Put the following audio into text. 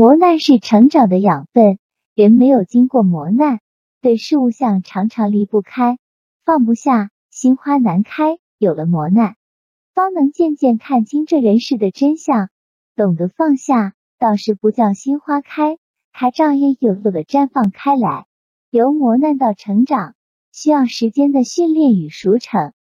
磨难是成长的养分，人没有经过磨难，对事物像常常离不开，放不下，心花难开。有了磨难，方能渐渐看清这人世的真相，懂得放下，倒是不叫心花开，它照样有所的绽放开来。由磨难到成长，需要时间的训练与熟成。